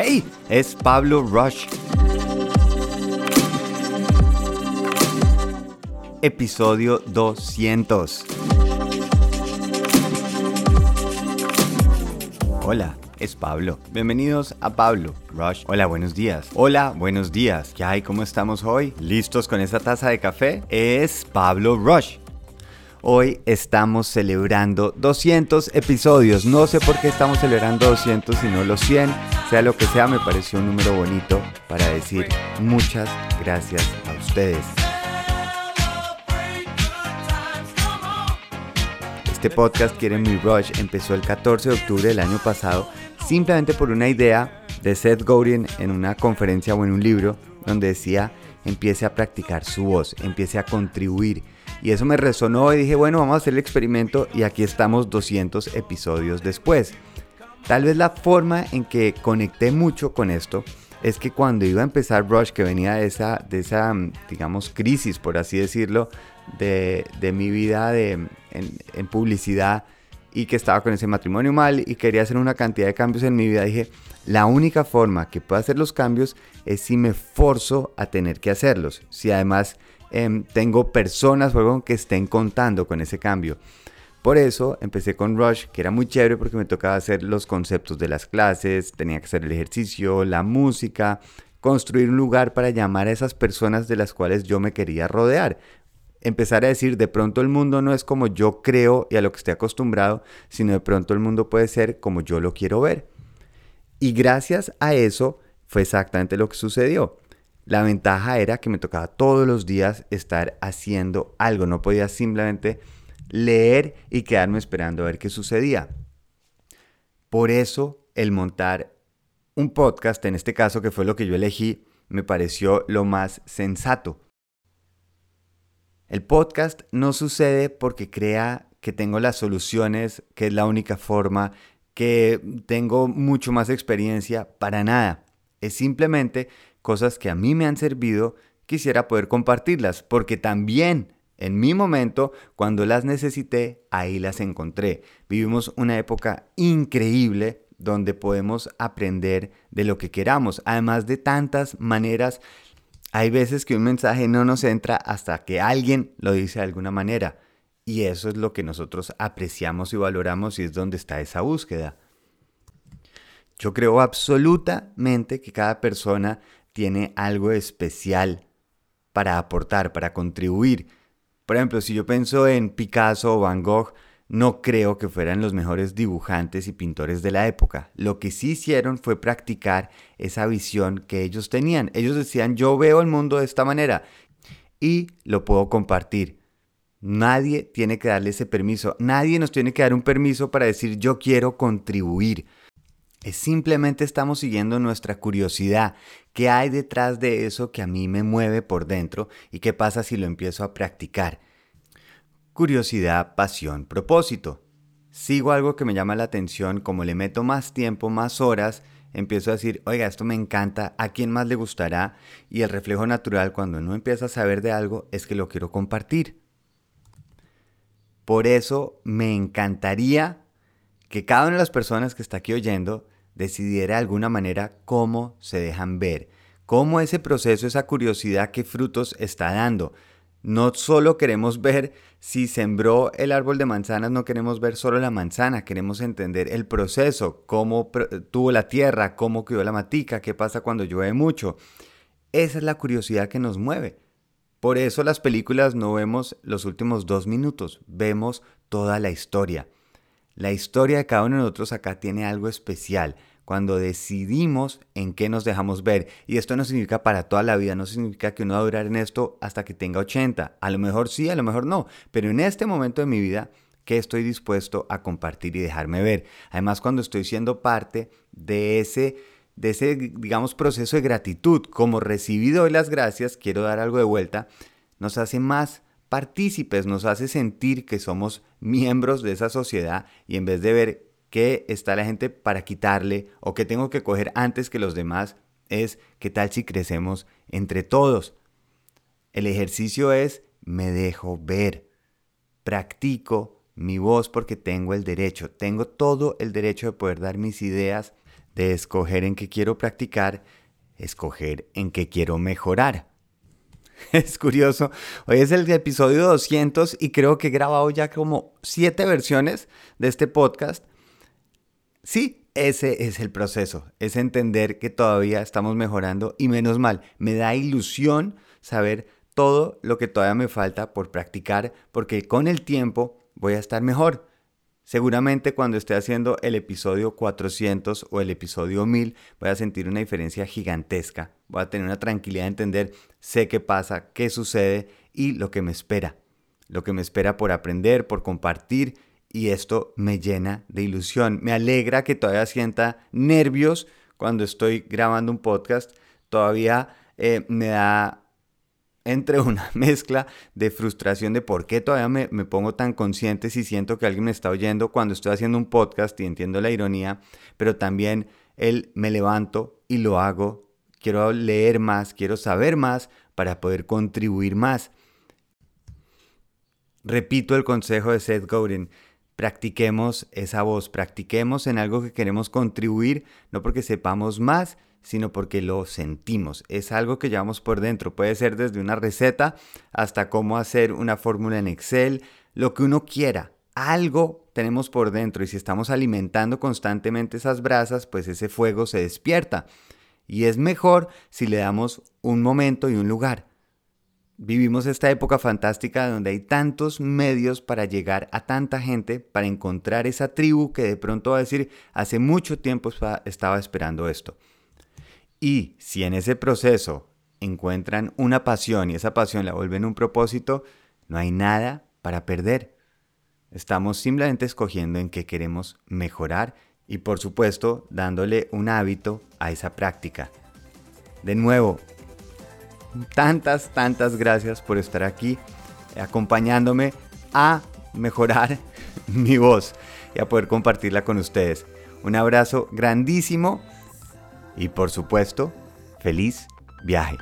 ¡Hey! Es Pablo Rush. Episodio 200. Hola, es Pablo. Bienvenidos a Pablo Rush. Hola, buenos días. Hola, buenos días. ¿Qué hay? ¿Cómo estamos hoy? ¿Listos con esa taza de café? Es Pablo Rush. Hoy estamos celebrando 200 episodios. No sé por qué estamos celebrando 200 sino los 100. Sea lo que sea, me pareció un número bonito para decir muchas gracias a ustedes. Este podcast Quiere Mi Rush empezó el 14 de octubre del año pasado simplemente por una idea de Seth Godin en una conferencia o en un libro donde decía empiece a practicar su voz, empiece a contribuir y eso me resonó y dije, bueno, vamos a hacer el experimento y aquí estamos 200 episodios después. Tal vez la forma en que conecté mucho con esto es que cuando iba a empezar Rush, que venía de esa, de esa digamos, crisis, por así decirlo, de, mi vida de, en, en publicidad y que estaba con ese matrimonio mal y quería hacer una cantidad de cambios en mi vida, dije, la única forma que puedo hacer los cambios es si me forzo a tener que hacerlos. Si además Em, tengo personas que estén contando con ese cambio. Por eso empecé con Rush, que era muy chévere porque me tocaba hacer los conceptos de las clases, tenía que hacer el ejercicio, la música, construir un lugar para llamar a esas personas de las cuales yo me quería rodear. Empezar a decir, de pronto el mundo no es como yo creo y a lo que estoy acostumbrado, sino de pronto el mundo puede ser como yo lo quiero ver. Y gracias a eso fue exactamente lo que sucedió. La ventaja era que me tocaba todos los días estar haciendo algo, no podía simplemente leer y quedarme esperando a ver qué sucedía. Por eso el montar un podcast, en este caso que fue lo que yo elegí, me pareció lo más sensato. El podcast no sucede porque crea que tengo las soluciones, que es la única forma, que tengo mucho más experiencia, para nada. Es simplemente cosas que a mí me han servido, quisiera poder compartirlas, porque también en mi momento, cuando las necesité, ahí las encontré. Vivimos una época increíble donde podemos aprender de lo que queramos, además de tantas maneras. Hay veces que un mensaje no nos entra hasta que alguien lo dice de alguna manera. Y eso es lo que nosotros apreciamos y valoramos y es donde está esa búsqueda. Yo creo absolutamente que cada persona tiene algo especial para aportar, para contribuir. Por ejemplo, si yo pienso en Picasso o Van Gogh, no creo que fueran los mejores dibujantes y pintores de la época. Lo que sí hicieron fue practicar esa visión que ellos tenían. Ellos decían, yo veo el mundo de esta manera y lo puedo compartir. Nadie tiene que darle ese permiso. Nadie nos tiene que dar un permiso para decir, yo quiero contribuir. Es simplemente estamos siguiendo nuestra curiosidad. ¿Qué hay detrás de eso que a mí me mueve por dentro y qué pasa si lo empiezo a practicar? Curiosidad, pasión, propósito. Sigo algo que me llama la atención, como le meto más tiempo, más horas, empiezo a decir, oiga, esto me encanta, ¿a quién más le gustará? Y el reflejo natural cuando no empieza a saber de algo es que lo quiero compartir. Por eso me encantaría que cada una de las personas que está aquí oyendo decidiera de alguna manera cómo se dejan ver, cómo ese proceso, esa curiosidad, qué frutos está dando. No solo queremos ver si sembró el árbol de manzanas, no queremos ver solo la manzana, queremos entender el proceso, cómo tuvo la tierra, cómo crió la matica, qué pasa cuando llueve mucho. Esa es la curiosidad que nos mueve. Por eso las películas no vemos los últimos dos minutos, vemos toda la historia. La historia de cada uno de nosotros acá tiene algo especial cuando decidimos en qué nos dejamos ver. Y esto no significa para toda la vida, no significa que uno va a durar en esto hasta que tenga 80. A lo mejor sí, a lo mejor no. Pero en este momento de mi vida, ¿qué estoy dispuesto a compartir y dejarme ver? Además, cuando estoy siendo parte de ese, de ese digamos, proceso de gratitud, como recibido hoy las gracias, quiero dar algo de vuelta, nos hace más partícipes, nos hace sentir que somos miembros de esa sociedad y en vez de ver qué está la gente para quitarle o qué tengo que coger antes que los demás, es qué tal si crecemos entre todos. El ejercicio es me dejo ver, practico mi voz porque tengo el derecho, tengo todo el derecho de poder dar mis ideas de escoger en qué quiero practicar, escoger en qué quiero mejorar. Es curioso, hoy es el episodio 200 y creo que he grabado ya como siete versiones de este podcast. Sí, ese es el proceso, es entender que todavía estamos mejorando y menos mal, me da ilusión saber todo lo que todavía me falta por practicar porque con el tiempo voy a estar mejor. Seguramente cuando esté haciendo el episodio 400 o el episodio 1000 voy a sentir una diferencia gigantesca. Voy a tener una tranquilidad de entender, sé qué pasa, qué sucede y lo que me espera. Lo que me espera por aprender, por compartir y esto me llena de ilusión. Me alegra que todavía sienta nervios cuando estoy grabando un podcast. Todavía eh, me da entre una mezcla de frustración de por qué todavía me, me, pongo tan consciente si siento que alguien me está oyendo cuando estoy haciendo un podcast y entiendo la ironía, pero también el me levanto y lo hago, quiero leer más, quiero saber más para poder contribuir más. Repito el consejo de Seth Godin, practiquemos esa voz, practiquemos en algo que queremos contribuir, no porque sepamos más, sino porque lo sentimos. Es algo que llevamos por dentro. Puede ser desde una receta hasta cómo hacer una fórmula en Excel, lo que uno quiera. Algo tenemos por dentro y si estamos alimentando constantemente esas brasas, pues ese fuego se despierta. Y es mejor si le damos un momento y un lugar. Vivimos esta época fantástica donde hay tantos medios para llegar a tanta gente, para encontrar esa tribu que de pronto va a decir, hace mucho tiempo estaba esperando esto. Y si en ese proceso encuentran una pasión y esa pasión la vuelven un propósito, no hay nada para perder. Estamos simplemente escogiendo en qué queremos mejorar y por supuesto dándole un hábito a esa práctica. De nuevo, tantas, tantas gracias por estar aquí acompañándome a mejorar mi voz y a poder compartirla con ustedes. Un abrazo grandísimo y por supuesto, feliz viaje.